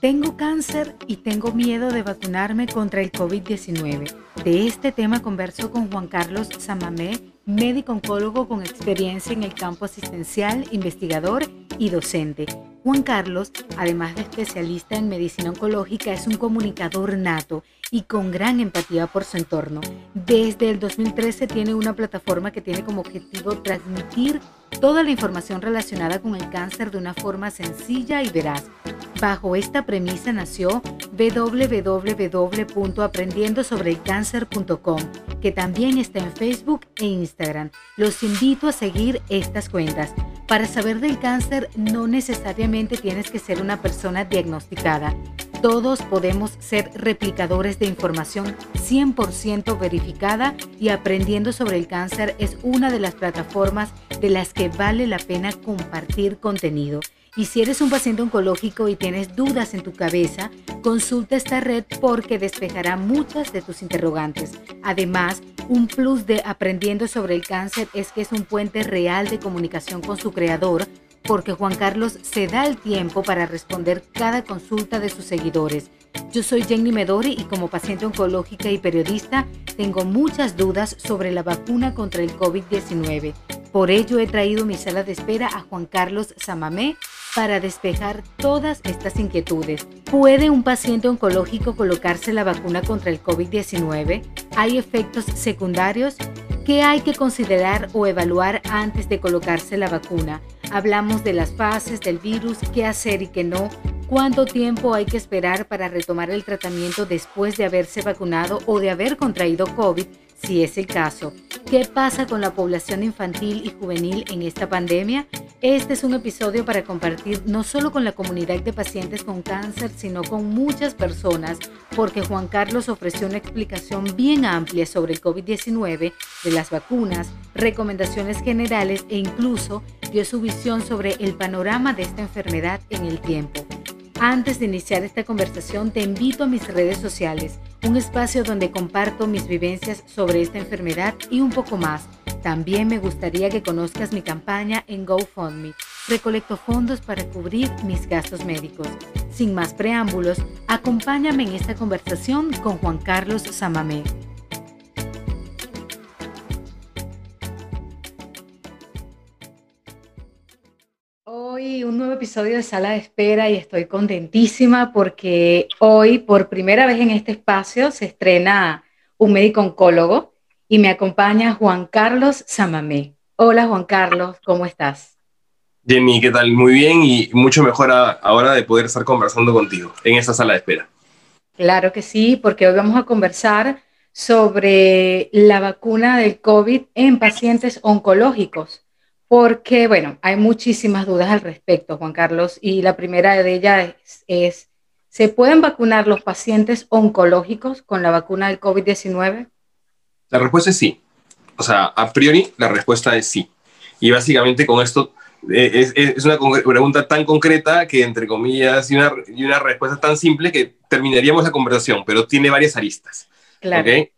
Tengo cáncer y tengo miedo de vacunarme contra el COVID-19. De este tema converso con Juan Carlos Samamé, médico oncólogo con experiencia en el campo asistencial, investigador y docente. Juan Carlos, además de especialista en medicina oncológica, es un comunicador nato y con gran empatía por su entorno. Desde el 2013 tiene una plataforma que tiene como objetivo transmitir toda la información relacionada con el cáncer de una forma sencilla y veraz. Bajo esta premisa nació www.aprendiendosobreelcáncer.com, que también está en Facebook e Instagram. Los invito a seguir estas cuentas. Para saber del cáncer no necesariamente tienes que ser una persona diagnosticada. Todos podemos ser replicadores de información 100% verificada y aprendiendo sobre el cáncer es una de las plataformas de las que vale la pena compartir contenido. Y si eres un paciente oncológico y tienes dudas en tu cabeza, consulta esta red porque despejará muchas de tus interrogantes. Además, un plus de aprendiendo sobre el cáncer es que es un puente real de comunicación con su creador porque Juan Carlos se da el tiempo para responder cada consulta de sus seguidores. Yo soy Jenny Medori y como paciente oncológica y periodista tengo muchas dudas sobre la vacuna contra el COVID-19. Por ello he traído mi sala de espera a Juan Carlos Samamé para despejar todas estas inquietudes. ¿Puede un paciente oncológico colocarse la vacuna contra el COVID-19? ¿Hay efectos secundarios? ¿Qué hay que considerar o evaluar antes de colocarse la vacuna? Hablamos de las fases del virus, qué hacer y qué no, cuánto tiempo hay que esperar para retomar el tratamiento después de haberse vacunado o de haber contraído COVID si es el caso. ¿Qué pasa con la población infantil y juvenil en esta pandemia? Este es un episodio para compartir no solo con la comunidad de pacientes con cáncer, sino con muchas personas, porque Juan Carlos ofreció una explicación bien amplia sobre el COVID-19, de las vacunas, recomendaciones generales e incluso dio su visión sobre el panorama de esta enfermedad en el tiempo. Antes de iniciar esta conversación, te invito a mis redes sociales, un espacio donde comparto mis vivencias sobre esta enfermedad y un poco más. También me gustaría que conozcas mi campaña en GoFundMe. Recolecto fondos para cubrir mis gastos médicos. Sin más preámbulos, acompáñame en esta conversación con Juan Carlos Samamé. Hoy un nuevo episodio de Sala de Espera y estoy contentísima porque hoy por primera vez en este espacio se estrena un médico oncólogo y me acompaña Juan Carlos Samamé. Hola Juan Carlos, ¿cómo estás? Jenny, ¿qué tal? Muy bien y mucho mejor ahora de poder estar conversando contigo en esta sala de espera. Claro que sí, porque hoy vamos a conversar sobre la vacuna del COVID en pacientes oncológicos porque, bueno, hay muchísimas dudas al respecto, Juan Carlos, y la primera de ellas es, ¿se pueden vacunar los pacientes oncológicos con la vacuna del COVID-19? La respuesta es sí. O sea, a priori la respuesta es sí. Y básicamente con esto eh, es, una pregunta tan concreta que, entre comillas, y una, y una respuesta tan simple que terminaríamos la conversación, pero tiene varias aristas. Claro. ¿okay?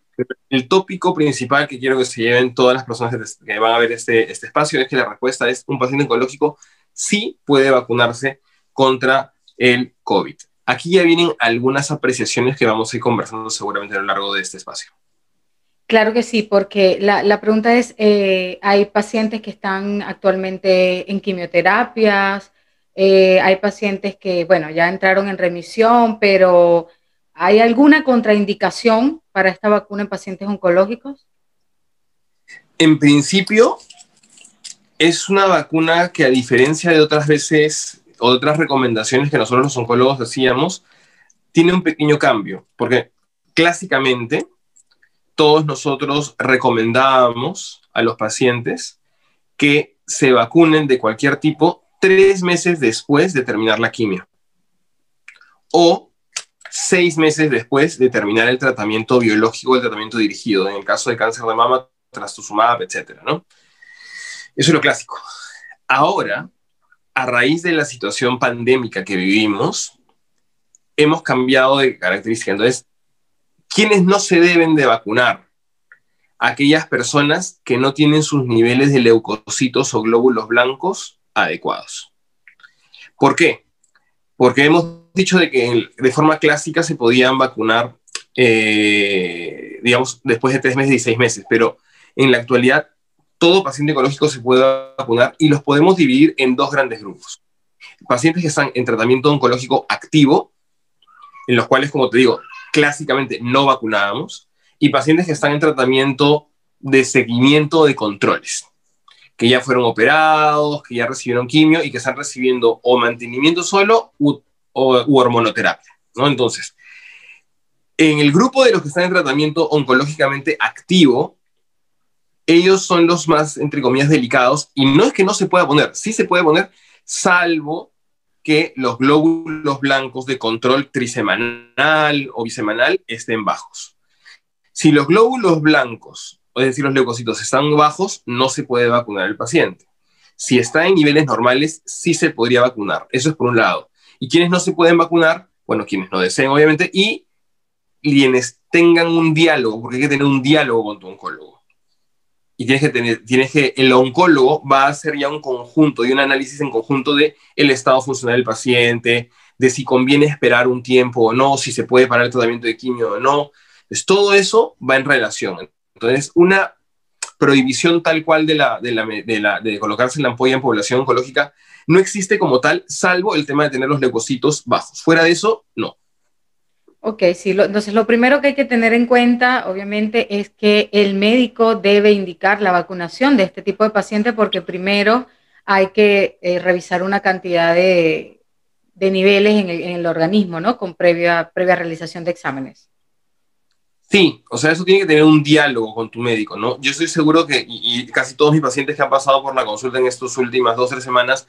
El tópico principal que quiero que se lleven todas las personas que van a ver este, este espacio es que la respuesta es un paciente oncológico sí puede vacunarse contra el COVID. Aquí ya vienen algunas apreciaciones que vamos a ir conversando seguramente a lo largo de este espacio. Claro que sí, porque la, pregunta es, eh, hay pacientes que están actualmente en quimioterapias, eh, hay pacientes que, bueno, ya entraron en remisión, pero ¿Hay alguna contraindicación para esta vacuna en pacientes oncológicos? En principio, es una vacuna que a diferencia de otras veces otras recomendaciones que nosotros los oncólogos hacíamos, tiene un pequeño cambio, porque clásicamente todos nosotros recomendábamos a los pacientes que se vacunen de cualquier tipo tres meses después de terminar la quimio. O seis meses después de terminar el tratamiento biológico, el tratamiento dirigido, en el caso de cáncer de mama, trastuzumab, etcétera, ¿no? Eso es lo clásico. Ahora, a raíz de la situación pandémica que vivimos, hemos cambiado de característica. Entonces, ¿quiénes no se deben de vacunar? Aquellas personas que no tienen sus niveles de leucocitos o glóbulos blancos adecuados. ¿Por qué? Porque hemos dicho de que de forma clásica se podían vacunar, eh, digamos, después de tres meses y seis meses, pero en la actualidad todo paciente oncológico se puede vacunar y los podemos dividir en dos grandes grupos. Pacientes que están en tratamiento oncológico activo, en los cuales, como te digo, clásicamente no vacunábamos, y pacientes que están en tratamiento de seguimiento de controles que ya fueron operados, que ya recibieron quimio y que están recibiendo o mantenimiento solo u, o, hormonoterapia, ¿no? Entonces, en el grupo de los que están en tratamiento oncológicamente activo, ellos son los más, entre comillas, delicados, y no es que no se pueda poner, sí se puede poner, salvo que los glóbulos blancos de control trisemanal o bisemanal estén bajos. Si los glóbulos blancos es decir, los leucocitos están bajos, no se puede vacunar el paciente. Si está en niveles normales, sí se podría vacunar. Eso es por un lado. ¿Y quienes no se pueden vacunar? Bueno, quienes no deseen, obviamente, y quienes tengan un diálogo, porque hay que tener un diálogo con tu oncólogo. Y tienes que tener, tienes que, el oncólogo va a hacer ya un conjunto y un análisis en conjunto de el estado funcional del paciente, de si conviene esperar un tiempo o no, si se puede parar el tratamiento de quimio o no. Pues todo eso va en relación. Entonces, una prohibición tal cual de, la, de, la, de, la, de colocarse la ampolla en población oncológica no existe como tal, salvo el tema de tener los leucocitos bajos. Fuera de eso, no. Ok, sí, entonces lo primero que hay que tener en cuenta, obviamente, es que el médico debe indicar la vacunación de este tipo de paciente porque primero hay que eh, revisar una cantidad de, de niveles en el, en el, organismo, ¿no? Con previa, previa realización de exámenes. Sí, o sea, eso tiene que tener un diálogo con tu médico, ¿no? Yo estoy seguro que, y, casi todos mis pacientes que han pasado por la consulta en estas últimas dos o tres semanas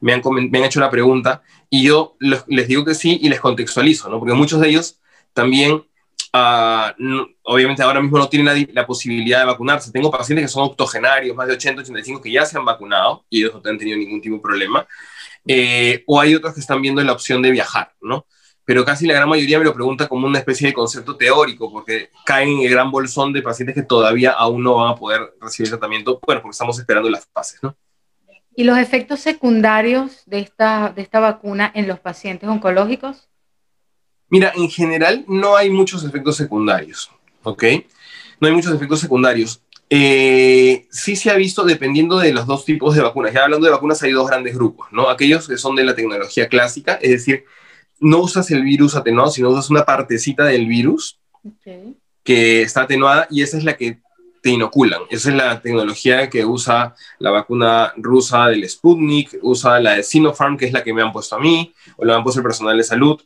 me han, me han, hecho la pregunta y yo les, digo que sí y les contextualizo, ¿no? Porque muchos de ellos también, uh, no, obviamente ahora mismo no tienen la, la, posibilidad de vacunarse. Tengo pacientes que son octogenarios, más de 80, 85, que ya se han vacunado y ellos no han tenido ningún tipo de problema. Eh, o hay otros que están viendo la opción de viajar, ¿no? Pero casi la gran mayoría me lo pregunta como una especie de concepto teórico, porque caen en el gran bolsón de pacientes que todavía aún no van a poder recibir tratamiento, bueno, porque estamos esperando las fases, ¿no? ¿Y los efectos secundarios de esta, de esta vacuna en los pacientes oncológicos? Mira, en general no hay muchos efectos secundarios, ¿ok? No hay muchos efectos secundarios. Eh, sí se ha visto dependiendo de los dos tipos de vacunas. Ya hablando de vacunas hay dos grandes grupos, ¿no? Aquellos que son de la tecnología clásica, es decir, no usas el virus atenuado, sino usas una partecita del virus que está atenuada y esa es la que te inoculan. Esa es la tecnología que usa la vacuna rusa del Sputnik, usa la de Sinopharm, que es la que me han puesto a mí, o la han puesto el personal de salud.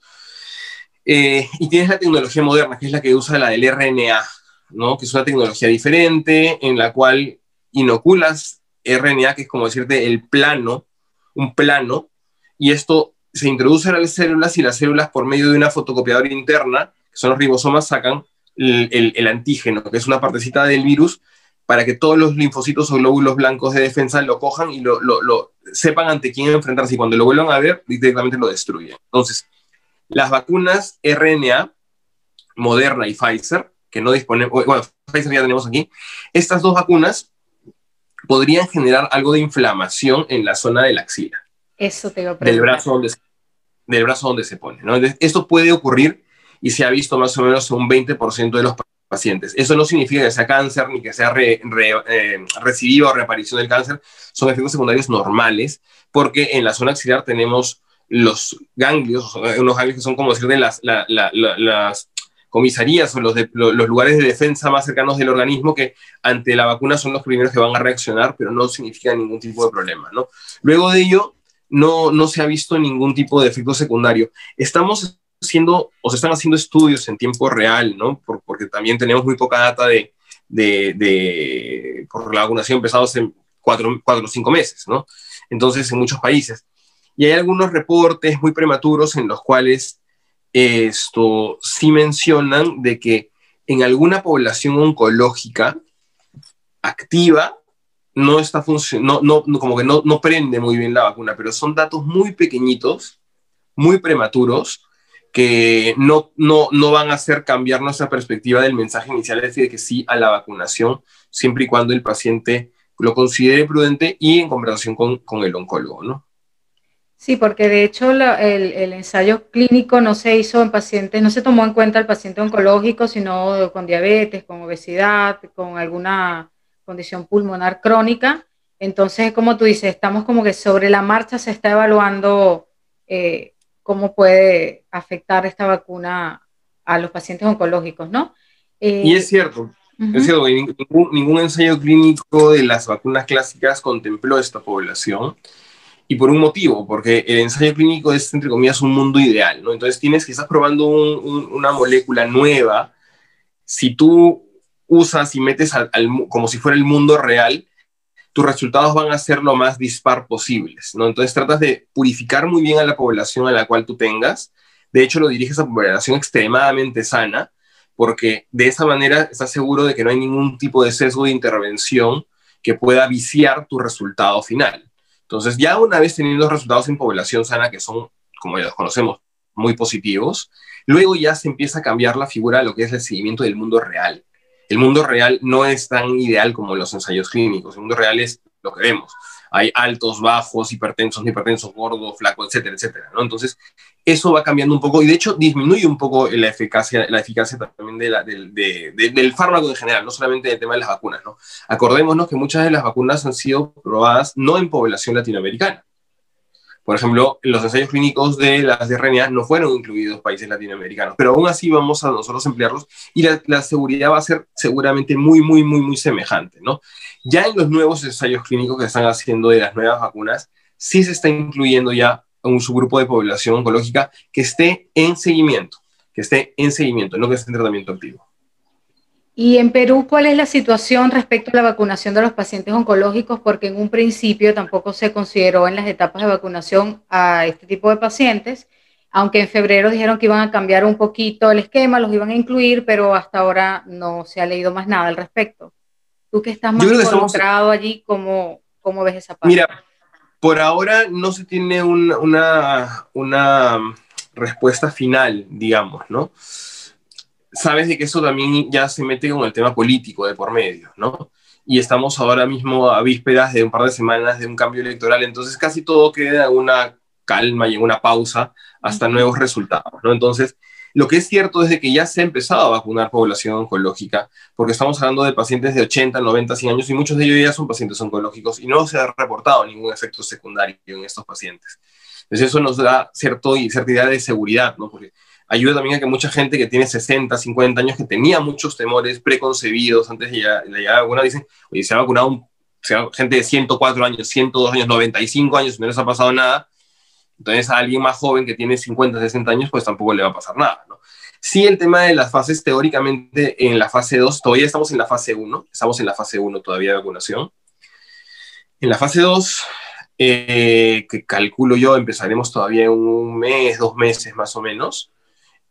Eh, y tienes la tecnología moderna, que es la que usa la del RNA, ¿no? que es una tecnología diferente en la cual inoculas RNA, que es como decirte el plano, un plano, y esto se introduce a las células y las células por medio de una fotocopiadora interna, que son los ribosomas, sacan el, antígeno, que es una partecita del virus, para que todos los linfocitos o glóbulos blancos de defensa lo cojan y lo, sepan ante quién enfrentarse y cuando lo vuelvan a ver, directamente lo destruyen. Entonces, las vacunas RNA, Moderna y Pfizer, que no disponemos, bueno, Pfizer ya tenemos aquí, estas dos vacunas podrían generar algo de inflamación en la zona de la axila. Eso te a Del brazo donde del brazo donde se pone. ¿no? esto puede ocurrir y se ha visto más o menos un 20% de los pacientes. Eso no significa que sea cáncer ni que sea re, re, eh, recidiva o reaparición del cáncer. Son efectos secundarios normales porque en la zona axilar tenemos los ganglios, unos ganglios que son como decir de las, la, la, las comisarías o los, de, los, lugares de defensa más cercanos del organismo que ante la vacuna son los primeros que van a reaccionar, pero no significa ningún tipo de problema. ¿no? Luego de ello, no, no se ha visto ningún tipo de efecto secundario. Estamos haciendo, o se están haciendo estudios en tiempo real, ¿no? porque también tenemos muy poca data de, de, de por la vacunación empezado hace cuatro, cuatro o cinco meses, ¿no? Entonces, en muchos países. Y hay algunos reportes muy prematuros en los cuales esto sí mencionan de que en alguna población oncológica activa no está funcionando, no, no, como que no, no prende muy bien la vacuna, pero son datos muy pequeñitos, muy prematuros, que no, no, no van a hacer cambiar nuestra perspectiva del mensaje inicial, es decir, que sí a la vacunación, siempre y cuando el paciente lo considere prudente y en conversación con, con el oncólogo, ¿no? Sí, porque de hecho el, el, ensayo clínico no se hizo en pacientes, no se tomó en cuenta el paciente oncológico, sino con diabetes, con obesidad, con alguna condición pulmonar crónica. Entonces, como tú dices, estamos como que sobre la marcha se está evaluando eh, cómo puede afectar esta vacuna a los pacientes oncológicos, ¿no? y es cierto, es cierto, ningún, ningún ensayo clínico de las vacunas clásicas contempló esta población y por un motivo, porque el ensayo clínico es, entre comillas, un mundo ideal, ¿no? Entonces tienes que estás probando una molécula nueva, si tú usas y metes al, como si fuera el mundo real, tus resultados van a ser lo más dispar posibles, ¿no? Entonces tratas de purificar muy bien a la población a la cual tú tengas, de hecho lo diriges a población extremadamente sana, porque de esa manera estás seguro de que no hay ningún tipo de sesgo de intervención que pueda viciar tu resultado final. Entonces, ya una vez teniendo resultados en población sana, que son, como ya los conocemos, muy positivos, luego ya se empieza a cambiar la figura de lo que es el seguimiento del mundo real. El mundo real no es tan ideal como los ensayos clínicos, el mundo real es lo que vemos hay altos, bajos, hipertensos, hipertensos, gordos, flacos, etcétera, etcétera. Entonces, eso va cambiando un poco y de hecho disminuye un poco la eficacia, la eficacia también del fármaco en general, no solamente del tema de las vacunas, ¿no? Acordémonos que muchas de las vacunas han sido probadas no en población latinoamericana, por ejemplo, los ensayos clínicos de las RNA no fueron incluidos países latinoamericanos, pero aún así vamos a nosotros emplearlos y la, seguridad va a ser seguramente muy, muy, muy, muy semejante, ¿no? Ya en los nuevos ensayos clínicos que están haciendo de las nuevas vacunas, sí se está incluyendo ya un subgrupo de población oncológica que esté en seguimiento, que esté en seguimiento, no que esté en tratamiento activo. Y en Perú, ¿cuál es la situación respecto a la vacunación de los pacientes oncológicos? Porque en un principio tampoco se consideró en las etapas de vacunación a este tipo de pacientes, aunque en febrero dijeron que iban a cambiar un poquito el esquema, los iban a incluir, pero hasta ahora no se ha leído más nada al respecto. Tú que estás más involucrado allí, ¿cómo, ¿cómo, ves esa parte? Mira, por ahora no se tiene una, una respuesta final, digamos, ¿no? Sabes de que eso también ya se mete con el tema político de por medio, ¿no? Y estamos ahora mismo a vísperas de un par de semanas de un cambio electoral, entonces casi todo queda en una calma y en una pausa hasta nuevos resultados, ¿no? Entonces, lo que es cierto es de que ya se ha empezado a vacunar población oncológica, porque estamos hablando de pacientes de 80, 90, 100 años y muchos de ellos ya son pacientes oncológicos y no se ha reportado ningún efecto secundario en estos pacientes. Entonces eso nos da cierto y cierta de seguridad, ¿no? Porque ayuda también a que mucha gente que tiene 60, 50 años, que tenía muchos temores preconcebidos antes de llegar, a vacuna, dicen, oye, se ha vacunado un, gente de 104 años, 102 años, 95 años, no les ha pasado nada. Entonces a alguien más joven que tiene 50, 60 años, pues tampoco le va a pasar nada, ¿no? Sí, el tema de las fases, teóricamente en la fase 2, todavía estamos en la fase 1, estamos en la fase 1 todavía de vacunación. En la fase 2, eh, que calculo yo, empezaremos todavía un mes, dos meses más o menos.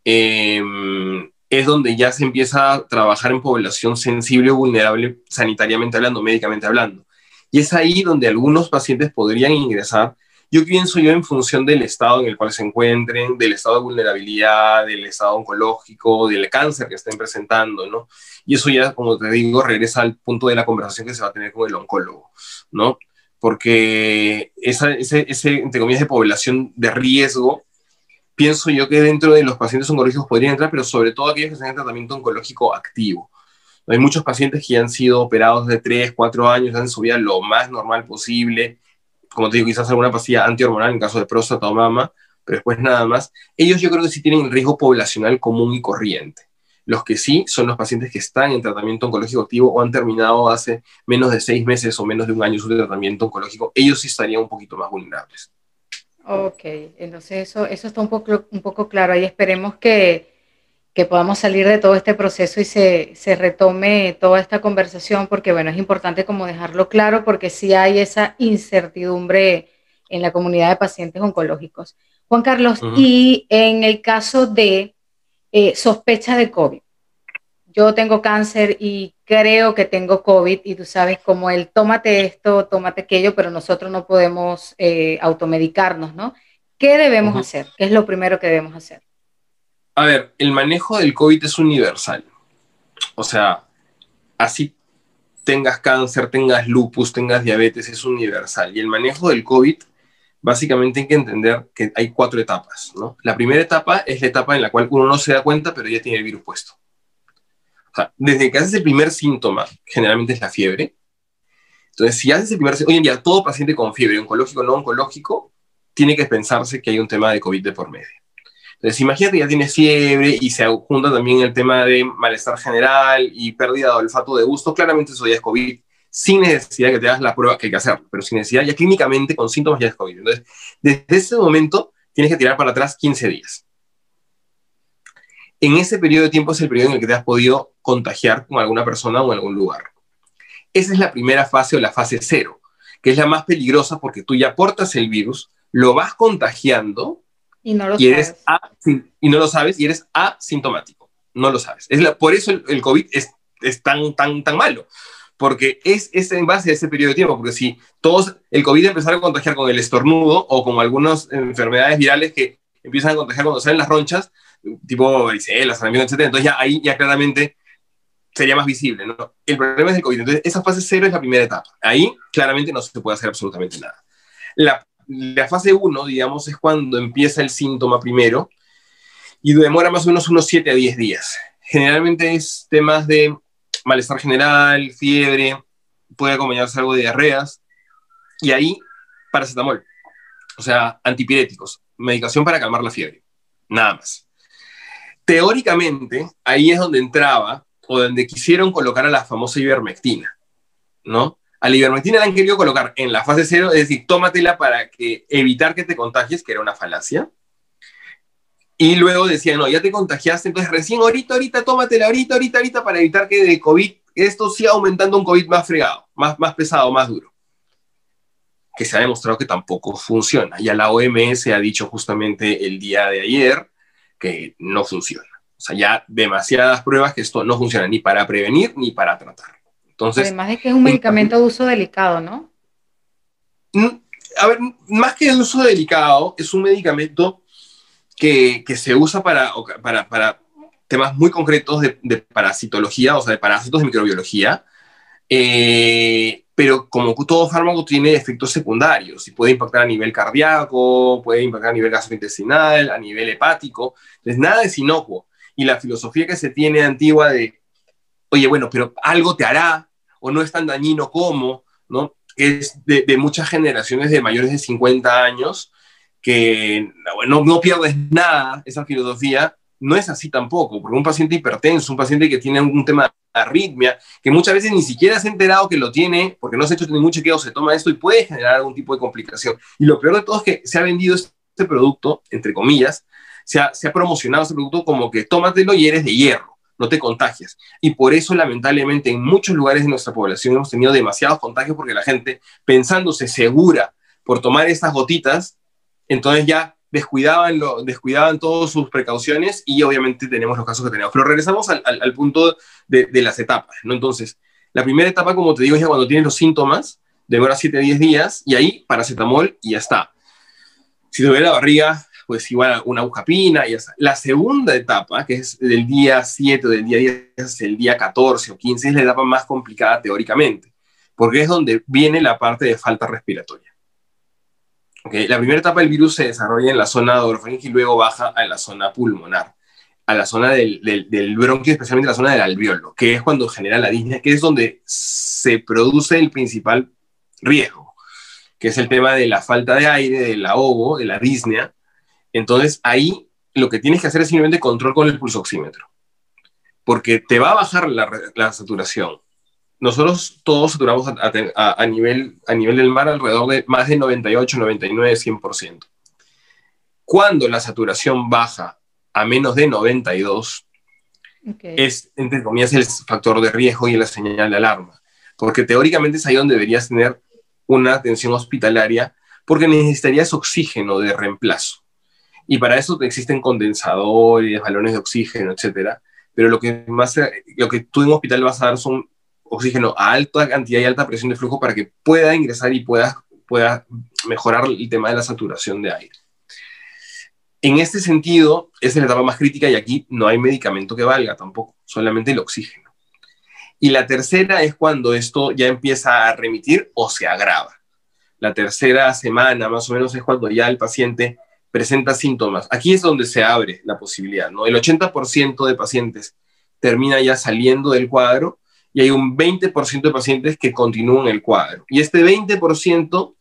Em, es donde ya se empieza a trabajar en población sensible o vulnerable sanitariamente hablando, médicamente hablando. Y es ahí donde algunos pacientes podrían ingresar. Yo pienso yo en función del estado en el cual se encuentren, del estado de vulnerabilidad, del estado oncológico, del cáncer que estén presentando, ¿no? Y eso ya, como te digo, regresa al punto de la conversación que se va a tener con el oncólogo, ¿no? Porque esa, ese, ese, entre comillas, de población de riesgo pienso yo que dentro de los pacientes oncológicos podrían entrar, pero sobre todo aquellos que están en tratamiento oncológico activo. Hay muchos pacientes que han sido operados de 3, 4 años, han su lo más normal posible, como te digo, quizás alguna pastilla antihormonal en caso de próstata o mama, pero después nada más. Ellos yo creo que sí tienen riesgo poblacional común y corriente. Los que sí son los pacientes que están en tratamiento oncológico activo o han terminado hace menos de seis meses o menos de un año su tratamiento oncológico, ellos sí estarían un poquito más vulnerables. Ok, entonces eso, eso está un poco, un poco claro. Ahí esperemos que, que podamos salir de todo este proceso y se, se, retome toda esta conversación, porque bueno, es importante como dejarlo claro, porque sí hay esa incertidumbre en la comunidad de pacientes oncológicos. Juan Carlos, y en el caso de eh, sospecha de COVID, yo tengo cáncer y creo que tengo COVID y tú sabes como el tómate esto, tómate aquello, pero nosotros no podemos eh, automedicarnos, ¿no? ¿Qué debemos hacer? ¿Qué es lo primero que debemos hacer? A ver, el manejo del COVID es universal. O sea, así tengas cáncer, tengas lupus, tengas diabetes, es universal. Y el manejo del COVID básicamente hay que entender que hay cuatro etapas. ¿no? La primera etapa es la etapa en la cual uno no se da cuenta, pero ya tiene el virus puesto. Desde que haces el primer síntoma, generalmente es la fiebre. Entonces, si haces el primer hoy en día todo paciente con fiebre, oncológico o no oncológico, tiene que pensarse que hay un tema de COVID de por medio. Entonces, imagínate que ya tienes fiebre y se junta también el tema de malestar general y pérdida de olfato de gusto, claramente eso ya es COVID sin necesidad de que te hagas la prueba que hay que hacer, pero sin necesidad, ya clínicamente con síntomas ya es COVID. Entonces, desde ese momento tienes que tirar para atrás 15 días. En ese periodo de tiempo es el periodo en el que te has podido contagiar con alguna persona o en algún lugar. Esa es la primera fase o la fase cero, que es la más peligrosa porque tú ya portas el virus, lo vas contagiando y no lo, sabes. y no lo sabes y eres asintomático. No lo sabes. Es por eso el, COVID es, es, tan, tan, tan malo porque es, es en base a ese periodo de tiempo, porque si todos, el COVID empezara a contagiar con el estornudo o con algunas enfermedades virales que empiezan a contagiar cuando salen las ronchas, tipo varicela, sarampión, etc., entonces ya ahí ya claramente sería más visible, ¿no? El problema es el COVID, entonces esa fase cero es la primera etapa, ahí claramente no se puede hacer absolutamente nada. La, la fase 1, digamos, es cuando empieza el síntoma primero y demora más o menos unos 7 a 10 días. Generalmente es temas de malestar general, fiebre, puede acompañarse algo de diarreas, y ahí paracetamol, o sea, antipiréticos, medicación para calmar la fiebre, nada más. Teóricamente, ahí es donde entraba o donde quisieron colocar a la famosa ivermectina, ¿no? A la ivermectina la han querido colocar en la fase cero, es decir, tómatela para que, evitar que te contagies, que era una falacia, y luego decían, no, ya te contagiaste, entonces recién ahorita, ahorita, tómatela, ahorita, ahorita, ahorita, para evitar que de COVID esto siga aumentando un COVID más fregado, más, más pesado, más duro. Que se ha demostrado que tampoco funciona. Ya la OMS ha dicho justamente el día de ayer que no funciona. O sea, ya demasiadas pruebas que esto no funciona ni para prevenir ni para tratar. Entonces, Además de que es un medicamento de uso delicado, ¿no? Mm, a ver, más que el uso delicado, es un medicamento que, se usa para, para, para, temas muy concretos de, parasitología, o sea, de parásitos de microbiología, eh, pero como todo fármaco tiene efectos secundarios y puede impactar a nivel cardíaco, puede impactar a nivel gastrointestinal, a nivel hepático, entonces nada es inocuo. Y la filosofía que se tiene antigua de, oye, bueno, pero algo te hará, o no es tan dañino como, ¿no? Es de, de muchas generaciones de mayores de 50 años, que no, no pierdes nada, esa filosofía, no es así tampoco, porque un paciente hipertenso, un paciente que tiene un tema de arritmia, que muchas veces ni siquiera se ha enterado que lo tiene, porque no se ha hecho ningún chequeo, se toma esto y puede generar algún tipo de complicación. Y lo peor de todo es que se ha vendido este producto, entre comillas, se ha, se ha promocionado este producto como que tómatelo y eres de hierro, no te contagias. Y por eso, lamentablemente, en muchos lugares de nuestra población hemos tenido demasiados contagios porque la gente, pensándose segura por tomar estas gotitas, entonces ya descuidaban, lo, descuidaban todas sus precauciones y obviamente tenemos los casos que tenemos. Pero regresamos al, punto de, las etapas, ¿no? Entonces, la primera etapa, como te digo, es cuando tienes los síntomas, demora 7 a 10 días y ahí paracetamol y ya está. Si te duele la barriga, pues igual una bujapina y ya está. La segunda etapa, que es del día 7 o del día 10, es el día 14 o 15, es la etapa más complicada teóricamente, porque es donde viene la parte de falta respiratoria. La primera etapa del virus se desarrolla en la zona orofaringe y luego baja a la zona pulmonar, a la zona del, del, bronquio, especialmente la zona del alveolo, que es cuando genera la disnea, que es donde se produce el principal riesgo, que es el tema de la falta de aire, del ahogo, de la disnea. Entonces ahí lo que tienes que hacer es simplemente control con el pulsoxímetro, porque te va a bajar la saturación, nosotros todos saturamos a, nivel, a nivel del mar alrededor de más de 98, 99, 100%. Cuando la saturación baja a menos de 92, es, entre comillas, el factor de riesgo y la señal de alarma. Porque teóricamente es ahí donde deberías tener una atención hospitalaria, porque necesitarías oxígeno de reemplazo. Y para eso existen condensadores, balones de oxígeno, etcétera. Pero lo que más, lo que tú en hospital vas a dar son oxígeno a alta cantidad y alta presión de flujo para que pueda ingresar y pueda, mejorar el tema de la saturación de aire. En este sentido, es la etapa más crítica y aquí no hay medicamento que valga tampoco, solamente el oxígeno. Y la tercera es cuando esto ya empieza a remitir o se agrava. la tercera semana más o menos es cuando ya el paciente presenta síntomas. Aquí es donde se abre la posibilidad, ¿no? El 80% de pacientes termina ya saliendo del cuadro y hay un 20% de pacientes que continúan el cuadro. Y este 20%,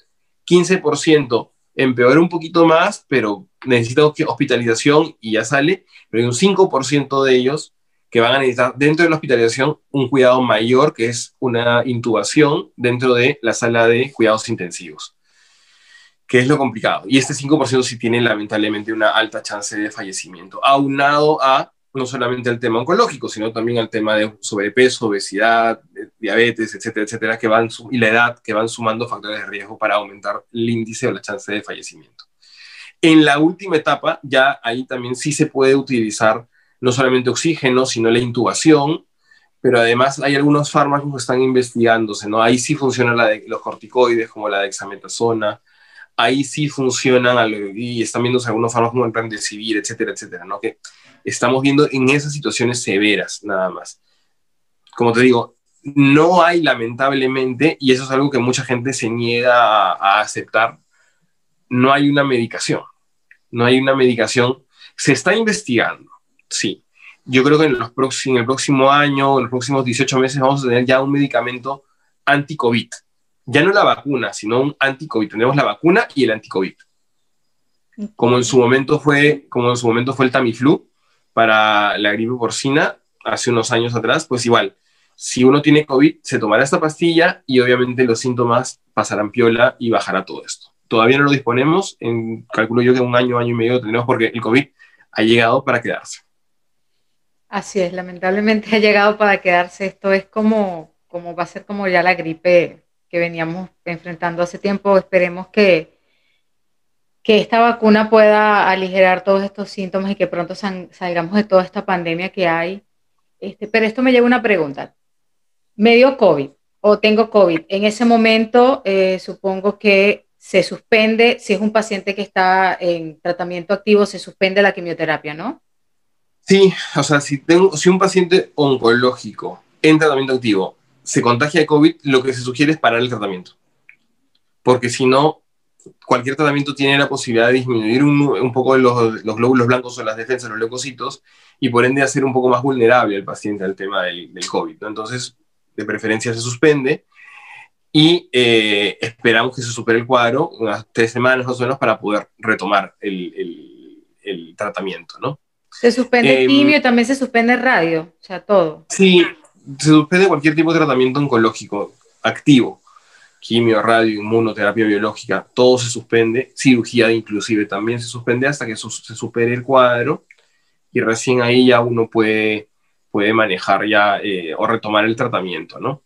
15% empeora un poquito más, pero necesita hospitalización y ya sale, pero hay un 5% de ellos que van a necesitar dentro de la hospitalización un cuidado mayor, que es una intubación dentro de la sala de cuidados intensivos que es lo complicado. Y este 5% sí tiene lamentablemente una alta chance de fallecimiento, aunado a no solamente al tema oncológico, sino también al tema de sobrepeso, obesidad, diabetes, etcétera, etcétera, que van y la edad, que van sumando factores de riesgo para aumentar el índice o la chance de fallecimiento. En la última etapa, ya ahí también sí se puede utilizar no solamente oxígeno, sino la intubación, pero además hay algunos fármacos que están investigándose, ¿no? Ahí sí funcionan los corticoides, como la dexametasona, ahí sí funcionan y están viendo algunos fármacos como el plan de civil, etcétera, etcétera, ¿no? Que estamos viendo en esas situaciones severas, nada más. Como te digo, no hay lamentablemente, y eso es algo que mucha gente se niega a, aceptar, no hay una medicación. No hay una medicación. Se está investigando, sí. Yo creo que en, en el próximo año, en los próximos 18 meses, vamos a tener ya un medicamento anti-COVID ya no la vacuna, sino un anti-COVID. Tenemos la vacuna y el anti-COVID. Como en su momento fue, como en su momento fue el Tamiflu para la gripe porcina hace unos años atrás, pues igual, si uno tiene COVID, se tomará esta pastilla y obviamente los síntomas pasarán piola y bajará todo esto. Todavía no lo disponemos, en, calculo yo que un año, año y medio lo tenemos porque el COVID ha llegado para quedarse. Así es, lamentablemente ha llegado para quedarse. Esto es como, como va a ser como ya la gripe que veníamos enfrentando hace tiempo. Esperemos que, que esta vacuna pueda aligerar todos estos síntomas y que pronto salgamos de toda esta pandemia que hay. Este, pero esto me lleva a una pregunta. ¿Me dio COVID o tengo COVID? En ese momento eh, supongo que se suspende, si es un paciente que está en tratamiento activo, se suspende la quimioterapia, ¿no? Sí, o sea, si, tengo, si un paciente oncológico en tratamiento activo se contagia de COVID, lo que se sugiere es parar el tratamiento. Porque si no, cualquier tratamiento tiene la posibilidad de disminuir un, poco los, los, glóbulos blancos o las defensas, los leucocitos, y por ende hacer un poco más vulnerable al paciente al tema del, del COVID. Entonces, de preferencia se suspende y eh, esperamos que se supere el cuadro unas tres semanas más o menos para poder retomar el, el, el tratamiento, ¿no? Se suspende eh, quimio y también se suspende radio, o sea, todo. Sí, se suspende cualquier tipo de tratamiento oncológico activo, quimio, radio, inmunoterapia biológica, todo se suspende, cirugía inclusive también se suspende hasta que se supere el cuadro y recién ahí ya uno puede, puede manejar ya eh, o retomar el tratamiento, ¿no?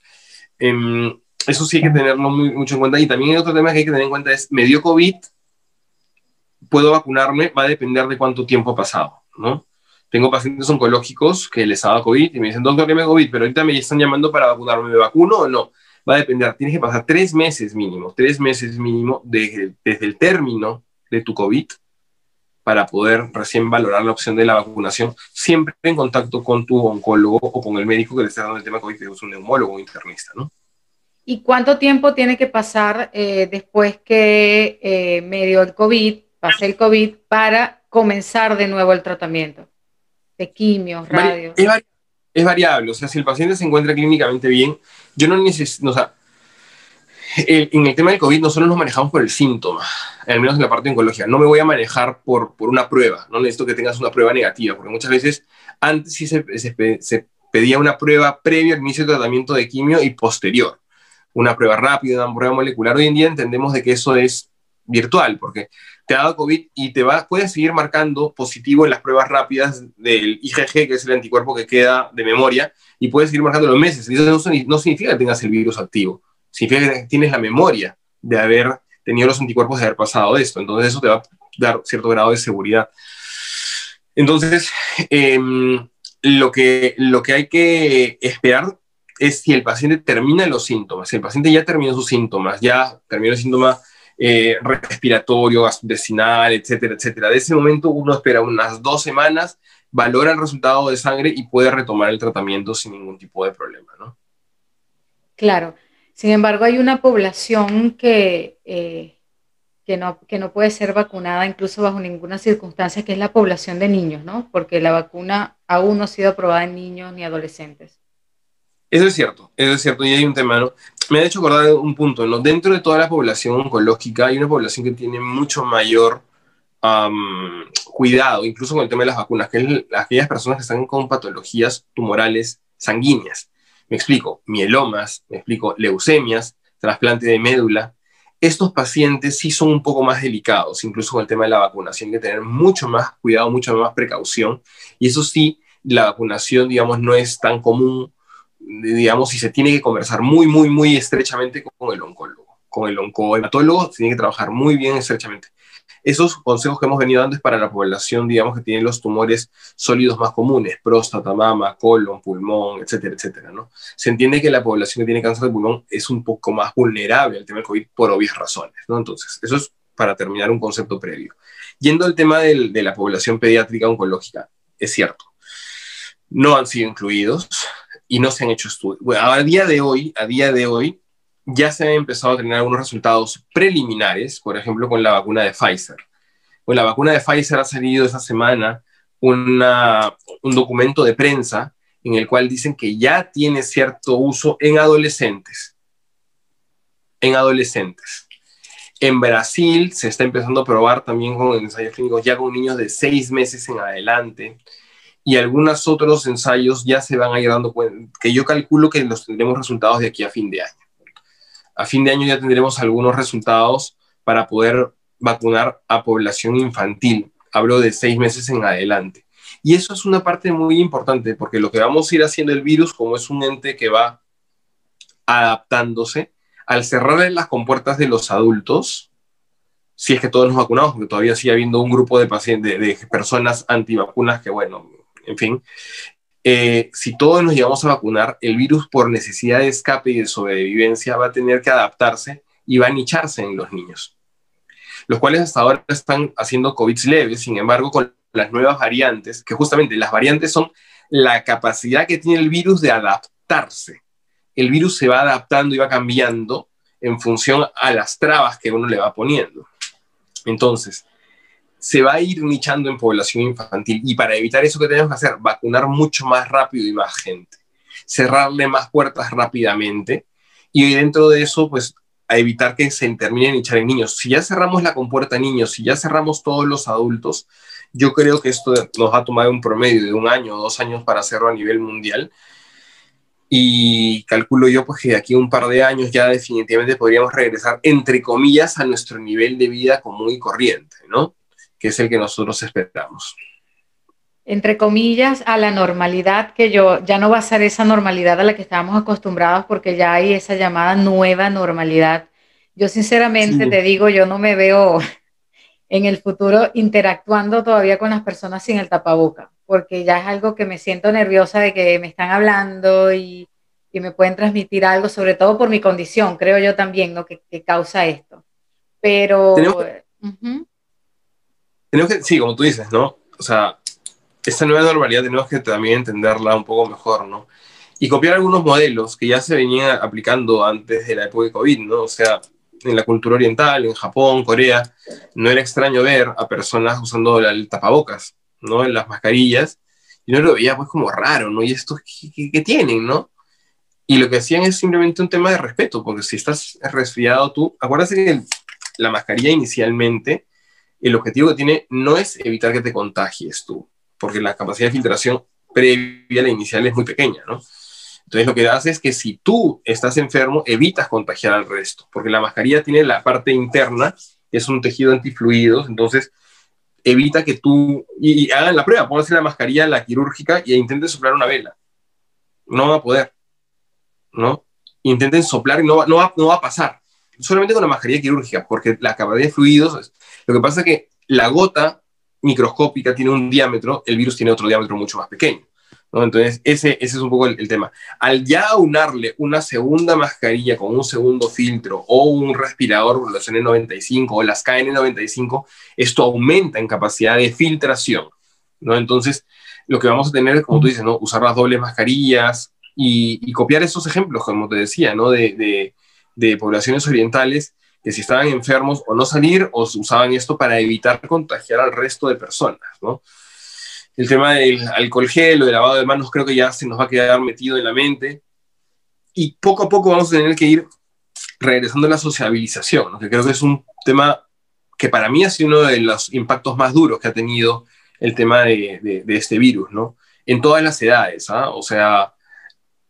Em, eso sí hay que tenerlo muy, mucho en cuenta y también otro tema que hay que tener en cuenta es, me dio COVID, puedo vacunarme, va a depender de cuánto tiempo ha pasado, ¿no? Tengo pacientes oncológicos que les ha dado COVID y me dicen, doctor, que me COVID, pero ahorita me están llamando para vacunarme, ¿me vacuno o no? Va a depender, tienes que pasar tres meses mínimo, tres meses mínimo desde, desde el término de tu COVID para poder recién valorar la opción de la vacunación, siempre en contacto con tu oncólogo o con el médico que le está dando el tema COVID, que es un neumólogo o internista, ¿no? ¿Y cuánto tiempo tiene que pasar eh, después que eh, me dio el COVID, pase el COVID, para comenzar de nuevo el tratamiento? De quimios, radio. Es, variable, o sea, si el paciente se encuentra clínicamente bien, yo no necesito, o sea, en el tema del COVID nosotros nos manejamos por el síntoma, al menos en la parte oncológica. No me voy a manejar por, por una prueba, no necesito que tengas una prueba negativa, porque muchas veces antes sí se, se, pedía una prueba previa al inicio del tratamiento de quimio y posterior. Una prueba rápida, una prueba molecular. Hoy en día entendemos de que eso es virtual, porque te ha dado COVID y te va, puedes seguir marcando positivo en las pruebas rápidas del IgG, que es el anticuerpo que queda de memoria, y puedes seguir marcando los meses. eso no, significa que tengas el virus activo, significa que tienes la memoria de haber tenido los anticuerpos de haber pasado esto. Entonces eso te va a dar cierto grado de seguridad. Entonces, em, lo, que, lo que hay que esperar es si el paciente termina los síntomas. Si el paciente ya terminó sus síntomas, ya terminó el síntoma eh, respiratorio, gastrointestinal, etcétera, etcétera. De ese momento uno espera unas dos semanas, valora el resultado de sangre y puede retomar el tratamiento sin ningún tipo de problema, ¿no? Claro. Sin embargo, hay una población que, eh, que, no, que no puede ser vacunada incluso bajo ninguna circunstancia, que es la población de niños, ¿no? Porque la vacuna aún no ha sido aprobada en niños ni adolescentes. Eso es cierto, eso es cierto, y hay un tema, ¿no? Me ha hecho acordar un punto, ¿no? Dentro de toda la población oncológica hay una población que tiene mucho mayor cuidado, incluso con el tema de las vacunas, que es aquellas personas que están con patologías tumorales sanguíneas. Me explico, mielomas, me explico, leucemias, trasplante de médula. Estos pacientes sí son un poco más delicados, incluso con el tema de la vacunación, hay que tener mucho más cuidado, mucha más precaución. Y eso sí, la vacunación, digamos, no es tan común, digamos, y se tiene que conversar muy, muy, muy estrechamente con el oncólogo. Con el oncohematólogo se tiene que trabajar muy bien estrechamente. Esos consejos que hemos venido dando es para la población, digamos, que tiene los tumores sólidos más comunes, próstata, mama, colon, pulmón, etcétera, etcétera, ¿no? Se entiende que la población que tiene cáncer de pulmón es un poco más vulnerable al tema del COVID por obvias razones, ¿no? Entonces, eso es para terminar un concepto previo. Yendo al tema del, de la población pediátrica oncológica, es cierto, no han sido incluidos y no se han hecho estudios. A día de hoy, a día de hoy, ya se han empezado a tener algunos resultados preliminares, por ejemplo, con la vacuna de Pfizer. Con la vacuna de Pfizer ha salido esta semana un documento de prensa en el cual dicen que ya tiene cierto uso en adolescentes. En adolescentes. En Brasil se está empezando a probar también con ensayos clínicos ya con niños de seis meses en adelante y algunos otros ensayos ya se van a ir dando cuenta, que yo calculo que los tendremos resultados de aquí a fin de año a fin de año ya tendremos algunos resultados para poder vacunar a población infantil. Hablo de seis meses en adelante. Y eso es una parte muy importante porque lo que vamos a ir haciendo el virus, como es un ente que va adaptándose, al cerrar las compuertas de los adultos, si es que todos nos vacunamos, porque todavía sigue habiendo un grupo de pacientes, de personas antivacunas que, bueno, en fin, eh, si todos nos llevamos a vacunar, el virus por necesidad de escape y de sobrevivencia va a tener que adaptarse y va a nicharse en los niños, los cuales hasta ahora están haciendo COVID leves, sin embargo, con las nuevas variantes, que justamente las variantes son la capacidad que tiene el virus de adaptarse. El virus se va adaptando y va cambiando en función a las trabas que uno le va poniendo. Entonces, se va a ir nichando en población infantil. Y para evitar eso, ¿qué tenemos que hacer? Vacunar mucho más rápido y más gente. Cerrarle más puertas rápidamente. Y dentro de eso, pues, a evitar que se termine de nichar en niños. Si ya cerramos la compuerta niños, si ya cerramos todos los adultos, yo creo que esto nos va a tomar un promedio de un año o dos años para hacerlo a nivel mundial. Y calculo yo pues que de aquí a un par de años ya definitivamente podríamos regresar, entre comillas, a nuestro nivel de vida común y corriente, ¿no? Que es el que nosotros esperamos. Entre comillas, a la normalidad, que yo ya no va a ser esa normalidad a la que estábamos acostumbrados porque ya hay esa llamada nueva normalidad. Yo sinceramente te digo, yo no me veo en el futuro interactuando todavía con las personas sin el tapaboca, porque ya es algo que me siento nerviosa de que me están hablando y, y me pueden transmitir algo, sobre todo por mi condición, creo yo también, ¿no? Que, causa esto. Pero tenemos que, sí, como tú dices, ¿no? O sea, esta nueva normalidad tenemos que también entenderla un poco mejor, ¿no? Y copiar algunos modelos que ya se venían aplicando antes de la época de COVID, ¿no? O sea, en la cultura oriental, en Japón, Corea, no era extraño ver a personas usando el tapabocas, ¿no? En las mascarillas, y no lo veía pues como raro, ¿no? ¿Y esto qué, tienen, no? Y lo que hacían es simplemente un tema de respeto, porque si estás resfriado tú, acuérdate que la mascarilla inicialmente el objetivo que tiene no es evitar que te contagies tú, porque la capacidad de filtración previa a la inicial es muy pequeña, ¿no? Entonces lo que hace es que si tú estás enfermo, evitas contagiar al resto, porque la mascarilla tiene la parte interna, que es un tejido antifluidos, entonces evita que tú, y, hagan la prueba, pónganse la mascarilla, la quirúrgica, y intenten soplar una vela. No va a poder, ¿no? Intenten soplar y no va, no va, no va a pasar. Solamente con la mascarilla quirúrgica, porque la capacidad de fluidos lo que pasa es que la gota microscópica tiene un diámetro, el virus tiene otro diámetro mucho más pequeño. Entonces, ese, ese es un poco el, tema. Al ya aunarle una segunda mascarilla con un segundo filtro o un respirador, los N95 o las KN95, esto aumenta en capacidad de filtración. ¿no? Entonces, lo que vamos a tener, como tú dices, ¿no? usar las dobles mascarillas y, copiar esos ejemplos, como te decía, ¿no? de, de poblaciones orientales que si estaban enfermos o no salir o usaban esto para evitar contagiar al resto de personas, ¿no? El tema del alcohol gel o del lavado de manos creo que ya se nos va a quedar metido en la mente y poco a poco vamos a tener que ir regresando a la sociabilización, que creo que es un tema que para mí ha sido uno de los impactos más duros que ha tenido el tema de, este virus, ¿no? En todas las edades, ¿ah? O sea,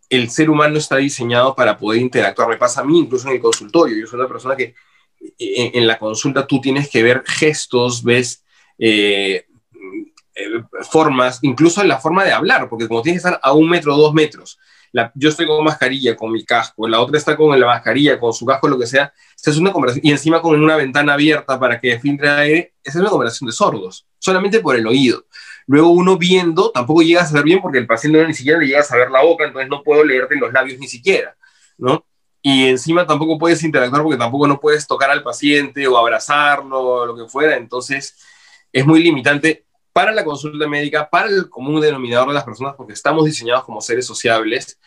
el ser humano está diseñado para poder interactuar. Me pasa a mí, incluso en el consultorio. Yo soy una persona que en, la consulta tú tienes que ver gestos, ves eh, eh, formas, incluso en la forma de hablar, porque como tienes que estar a un metro, dos metros, yo estoy con mascarilla, con mi casco, la otra está con la mascarilla, con su casco, lo que sea, esta es una conversación, y encima con una ventana abierta para que filtre aire, esa es una conversación de sordos, solamente por el oído. Luego uno viendo, tampoco llega a saber bien porque el paciente no ni siquiera le llega a saber la boca, entonces no puedo leerte los labios ni siquiera, ¿no? Y encima tampoco puedes interactuar porque tampoco no puedes tocar al paciente o abrazarlo o lo que fuera, entonces es muy limitante para la consulta médica, para el común denominador de las personas, porque estamos diseñados como seres sociables,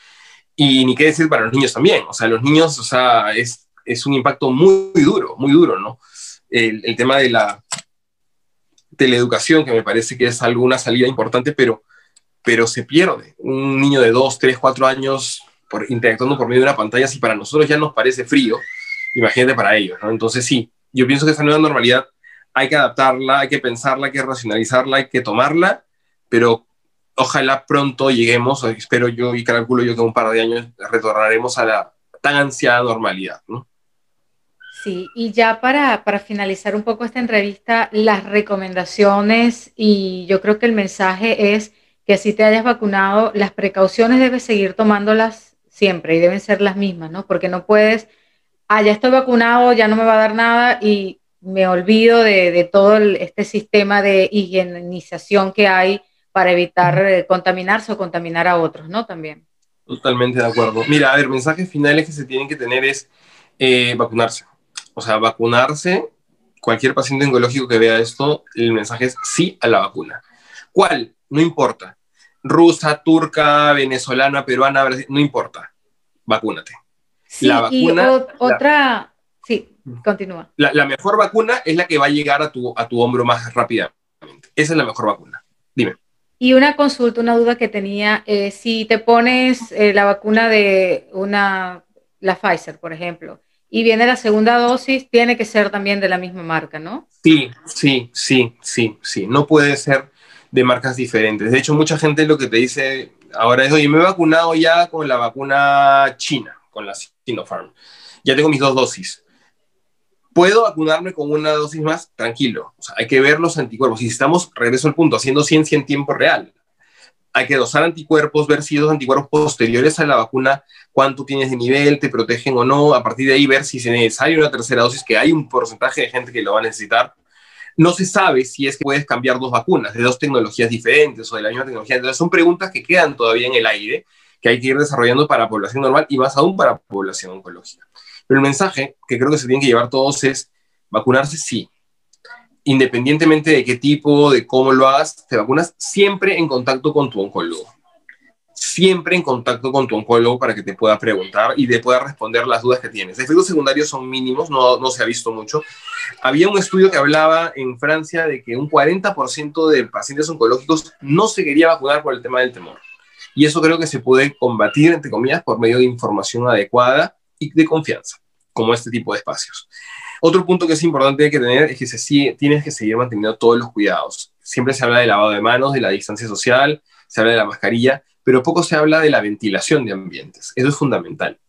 y ni qué decir para los niños también, o sea, los niños, o sea, es, es un impacto muy, duro, muy duro, ¿no? El, el tema de la, teleeducación, que me parece que es alguna salida importante, pero, pero se pierde. Un niño de 2, 3, 4 años por, interactuando por medio de una pantalla, si para nosotros ya nos parece frío, imagínate para ellos, ¿no? Entonces sí, yo pienso que esa nueva normalidad hay que adaptarla, hay que pensarla, hay que racionalizarla, hay que tomarla, pero ojalá pronto lleguemos, espero yo y calculo yo que un par de años retornaremos a la tan ansiada normalidad, ¿no? Sí, y ya para, para, finalizar un poco esta entrevista, las recomendaciones y yo creo que el mensaje es que si te hayas vacunado, las precauciones debes seguir tomándolas siempre y deben ser las mismas, ¿no? Porque no puedes, ah, ya estoy vacunado, ya no me va a dar nada y me olvido de, de todo este sistema de higienización que hay para evitar eh, contaminarse o contaminar a otros, ¿no? También. Totalmente de acuerdo. Mira, a ver, mensajes finales que se tienen que tener es eh, vacunarse o sea, vacunarse, cualquier paciente oncológico que vea esto, el mensaje es sí a la vacuna. ¿Cuál? No importa. Rusa, turca, venezolana, peruana, no importa. Vacúnate. Sí, la vacuna. Y otra. sí, continúa. La, mejor vacuna es la que va a llegar a tu, a tu hombro más rápidamente. Esa es la mejor vacuna. Dime. Y una consulta, una duda que tenía, eh, si te pones eh, la vacuna de una, la Pfizer, por ejemplo, y viene la segunda dosis, tiene que ser también de la misma marca, ¿no? Sí, sí, sí, sí, sí. No puede ser de marcas diferentes. De hecho, mucha gente lo que te dice ahora es, oye, me he vacunado ya con la vacuna china, con la Sinopharm. Ya tengo mis dos dosis. ¿Puedo vacunarme con una dosis más? Tranquilo. Hay que ver los anticuerpos. Si estamos, regreso al punto, haciendo ciencia en tiempo real hay que dosar anticuerpos, ver si esos anticuerpos posteriores a la vacuna, cuánto tienes de nivel, te protegen o no, a partir de ahí ver si es necesaria una tercera dosis, que hay un porcentaje de gente que lo va a necesitar. No se sabe si es que puedes cambiar dos vacunas de dos tecnologías diferentes o de la misma tecnología. Entonces son preguntas que quedan todavía en el aire, que hay que ir desarrollando para población normal y más aún para población oncológica. Pero el mensaje que creo que se tiene que llevar todos es vacunarse sí, independientemente de qué tipo, de cómo lo hagas, te vacunas siempre en contacto con tu oncólogo. Siempre en contacto con tu oncólogo para que te pueda preguntar y te pueda responder las dudas que tienes. Efectos secundarios son mínimos, no, no se ha visto mucho. Había un estudio que hablaba en Francia de que un 40% de pacientes oncológicos no se quería vacunar por el tema del temor. Y eso creo que se puede combatir, entre comillas, por medio de información adecuada y de confianza, como este tipo de espacios. Otro punto que es importante que tener es que se sigue, tienes que seguir manteniendo todos los cuidados. Siempre se habla de lavado de manos, de la distancia social, se habla de la mascarilla, pero poco se habla de la ventilación de ambientes. Eso es fundamental.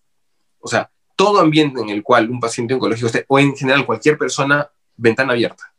O sea, todo ambiente en el cual un paciente oncológico esté, o en general cualquier persona, ventana abierta.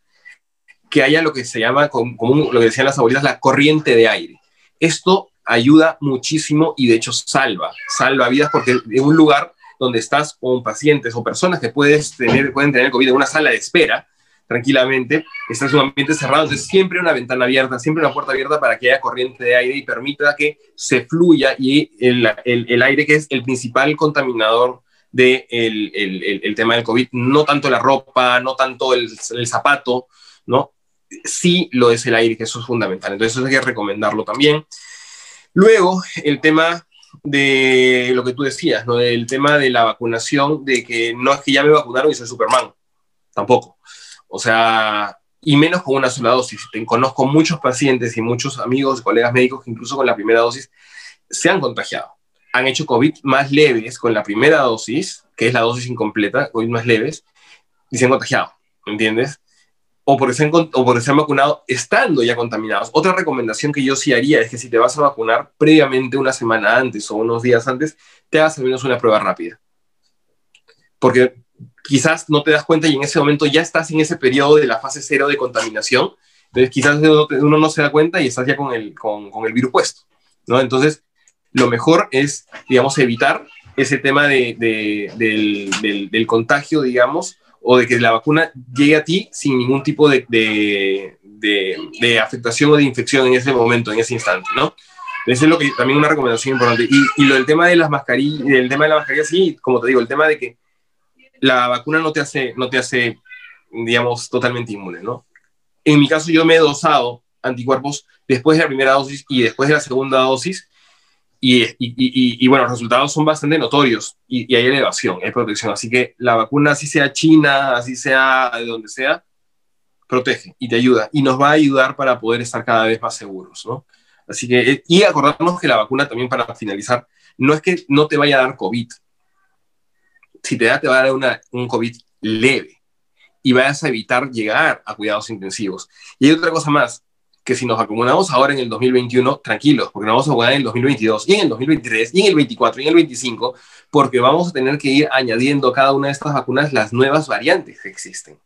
Que haya lo que se llama, como, lo que decían las abuelitas, la corriente de aire. Esto ayuda muchísimo y de hecho salva, salva vidas porque en un lugar donde estás con pacientes o personas que puedes tener, pueden tener COVID en una sala de espera, tranquilamente, estás en un ambiente cerrado, entonces siempre una ventana abierta, siempre una puerta abierta para que haya corriente de aire y permita que se fluya y el, el, aire que es el principal contaminador del de el, el, tema del COVID, no tanto la ropa, no tanto el, zapato, ¿no? Sí lo es el aire, que eso es fundamental. Entonces eso hay que recomendarlo también. Luego, el tema de lo que tú decías, ¿no? Del tema de la vacunación, de que no es que ya me vacunaron y soy Superman, tampoco. O sea, y menos con una sola dosis. Conozco muchos pacientes y muchos amigos, colegas médicos que incluso con la primera dosis se han contagiado. Han hecho COVID más leves con la primera dosis, que es la dosis incompleta, COVID más leves, y se han contagiado, ¿entiendes? O porque, se han, o porque se han vacunado estando ya contaminados. Otra recomendación que yo sí haría es que si te vas a vacunar previamente una semana antes o unos días antes, te hagas al menos una prueba rápida. Porque quizás no te das cuenta y en ese momento ya estás en ese periodo de la fase cero de contaminación. Entonces quizás uno, no se da cuenta y estás ya con el, con, con el virus puesto. ¿no? Entonces, lo mejor es, digamos, evitar ese tema de, de, del, del, del, contagio, digamos, o de que la vacuna llegue a ti sin ningún tipo de, de, afectación o de infección en ese momento, en ese instante, ¿no? Eso es lo que también una recomendación importante. Y, y lo del tema de las mascarillas, el tema de la mascarilla, sí, como te digo, el tema de que la vacuna no te hace, no te hace, digamos, totalmente inmune, ¿no? En mi caso, yo me he dosado anticuerpos después de la primera dosis y después de la segunda dosis, y, y, y, y bueno, los resultados son bastante notorios y, hay elevación, hay protección. Así que la vacuna, así sea china, así sea de donde sea, protege y te ayuda y nos va a ayudar para poder estar cada vez más seguros, ¿no? Así que, y acordarnos que la vacuna también para finalizar, no es que no te vaya a dar COVID, si te da, te va a dar un COVID leve y vas a evitar llegar a cuidados intensivos. Y hay otra cosa más, que si nos acumulamos ahora en el 2021, tranquilos, porque nos vamos a vacunar en el 2022 y en el 2023 y en el 24 y en el 25, porque vamos a tener que ir añadiendo cada una de estas vacunas las nuevas variantes que existen.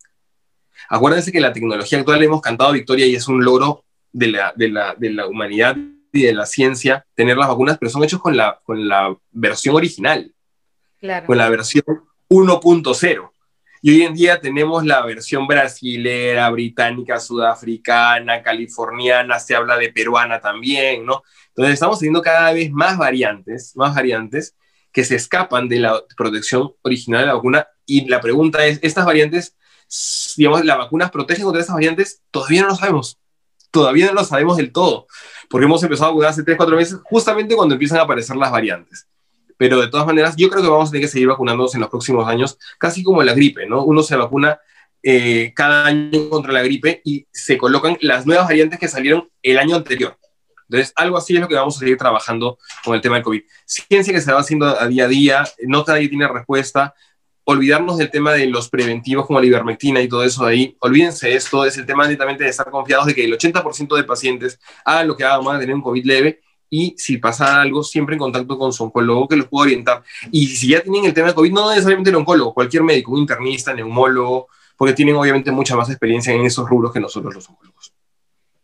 Acuérdense que la tecnología actual hemos cantado victoria y es un logro de la, de la, de la humanidad y de la ciencia tener las vacunas, pero son hechos con la, con la versión original con la versión 1.0. Y hoy en día tenemos la versión brasilera, británica, sudafricana, californiana, se habla de peruana también, ¿no? Entonces estamos teniendo cada vez más variantes, más variantes que se escapan de la protección original de la vacuna. Y la pregunta es, ¿estas variantes, digamos, las vacunas protegen contra estas variantes? Todavía no lo sabemos. Todavía no lo sabemos del todo. Porque hemos empezado a vacunar hace 3, 4 meses, justamente cuando empiezan a aparecer las variantes pero de todas maneras yo creo que vamos a tener que seguir vacunándonos en los próximos años, casi como la gripe, ¿no? Uno se vacuna eh, cada año contra la gripe y se colocan las nuevas variantes que salieron el año anterior. Entonces, algo así es lo que vamos a seguir trabajando con el tema del COVID. Ciencia que se va haciendo a día a día, no nadie tiene respuesta. Olvidarnos del tema de los preventivos como la ivermectina y todo eso de ahí. Olvídense esto, es el tema netamente de estar confiados de que el 80% de pacientes hagan lo que hagan, van a tener un COVID leve y si pasa algo, siempre en contacto con su oncólogo que los pueda orientar. Y si ya tienen el tema de COVID, no necesariamente el oncólogo, cualquier médico, un internista, neumólogo, porque tienen obviamente mucha más experiencia en esos rubros que nosotros los oncólogos.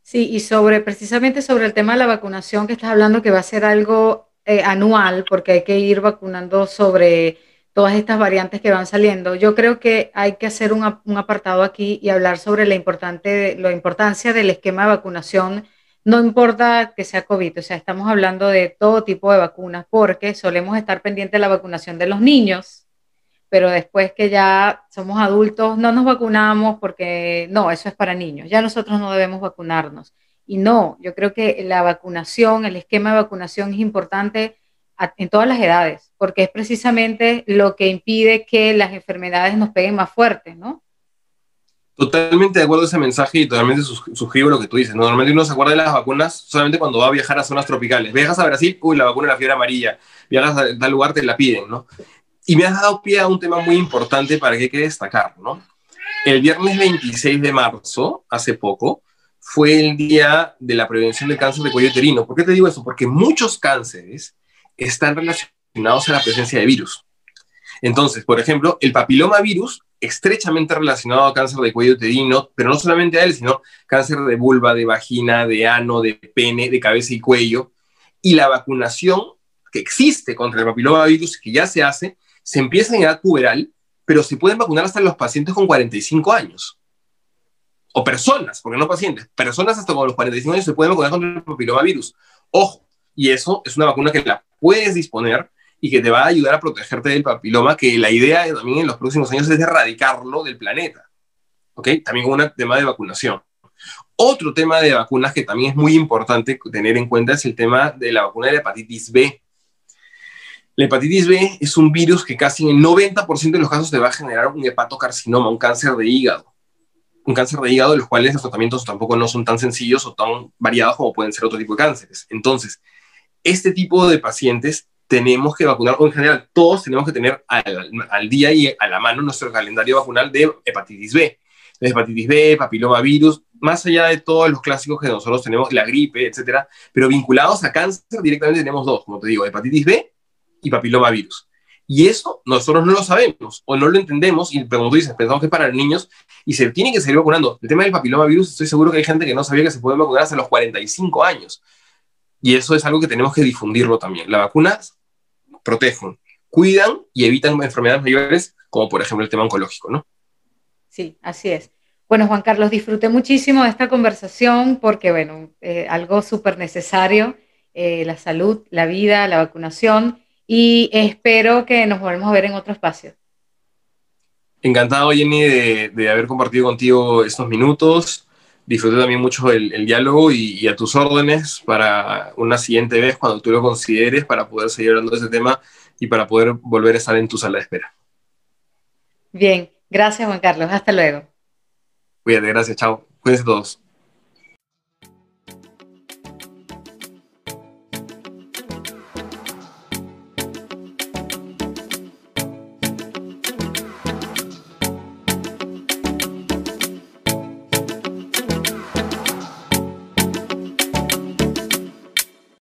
Sí, y sobre precisamente sobre el tema de la vacunación que estás hablando, que va a ser algo eh, anual, porque hay que ir vacunando sobre todas estas variantes que van saliendo. Yo creo que hay que hacer un, un apartado aquí y hablar sobre la, importante, la importancia del esquema de vacunación no importa que sea COVID, o sea, estamos hablando de todo tipo de vacunas porque solemos estar pendientes de la vacunación de los niños, pero después que ya somos adultos no nos vacunamos porque no, eso es para niños, ya nosotros no debemos vacunarnos. Y no, yo creo que la vacunación, el esquema de vacunación es importante en todas las edades, porque es precisamente lo que impide que las enfermedades nos peguen más fuerte, ¿no? Totalmente de acuerdo ese mensaje y totalmente suscribo lo que tú dices. Normalmente uno se acuerda de las vacunas solamente cuando va a viajar a zonas tropicales. Viajas a Brasil, uy, la vacuna de la fiebre amarilla. Viajas a tal lugar, te la piden, ¿no? Y me has dado pie a un tema muy importante para que hay que destacar, ¿no? El viernes 26 de marzo, hace poco, fue el día de la prevención del cáncer de cuello uterino. ¿Por qué te digo eso? Porque muchos cánceres están relacionados a la presencia de virus. Entonces, por ejemplo, el papilomavirus estrechamente relacionado a cáncer de cuello uterino, pero no solamente a él, sino cáncer de vulva, de vagina, de ano, de pene, de cabeza y cuello. Y la vacunación que existe contra el papilomavirus, que ya se hace, se empieza en edad puberal, pero se pueden vacunar hasta los pacientes con 45 años. O personas, porque no pacientes, personas hasta con los 45 años se pueden vacunar contra el papilomavirus. Ojo, y eso es una vacuna que la puedes disponer y que te va a ayudar a protegerte del papiloma, que la idea también en los próximos años es erradicarlo del planeta. ¿Ok? También un tema de vacunación. Otro tema de vacunas que también es muy importante tener en cuenta es el tema de la vacuna de la hepatitis B. La hepatitis B es un virus que casi en el 90% de los casos te va a generar un hepatocarcinoma, un cáncer de hígado. Un cáncer de hígado, de los cuales los tratamientos tampoco no son tan sencillos o tan variados como pueden ser otro tipo de cánceres. Entonces, este tipo de pacientes tenemos que vacunar, o en general todos tenemos que tener al, día y a la mano nuestro calendario vacunal de hepatitis B. De hepatitis B, papilomavirus, más allá de todos los clásicos que nosotros tenemos, la gripe, etcétera, pero vinculados a cáncer directamente tenemos dos, como te digo, hepatitis B y papilomavirus. Y eso nosotros no lo sabemos o no lo entendemos y como tú dices, pensamos que es para niños y se tiene que seguir vacunando. El tema del papilomavirus, estoy seguro que hay gente que no sabía que se puede vacunar hasta los 45 años. Y eso es algo que tenemos que difundirlo también. Las vacunas protegen, cuidan y evitan enfermedades mayores, como por ejemplo el tema oncológico, ¿no? Sí, así es. Bueno, Juan Carlos, disfruté muchísimo de esta conversación porque, bueno, eh, algo súper necesario, eh, la salud, la vida, la vacunación, y espero que nos volvamos a ver en otro espacio. Encantado, Jenny, de, haber compartido contigo estos minutos. Disfruté también mucho el, diálogo y, y, a tus órdenes para una siguiente vez, cuando tú lo consideres, para poder seguir hablando de ese tema y para poder volver a estar en tu sala de espera. Bien, gracias Juan Carlos, hasta luego. Cuídate, gracias, chao. Cuídense todos.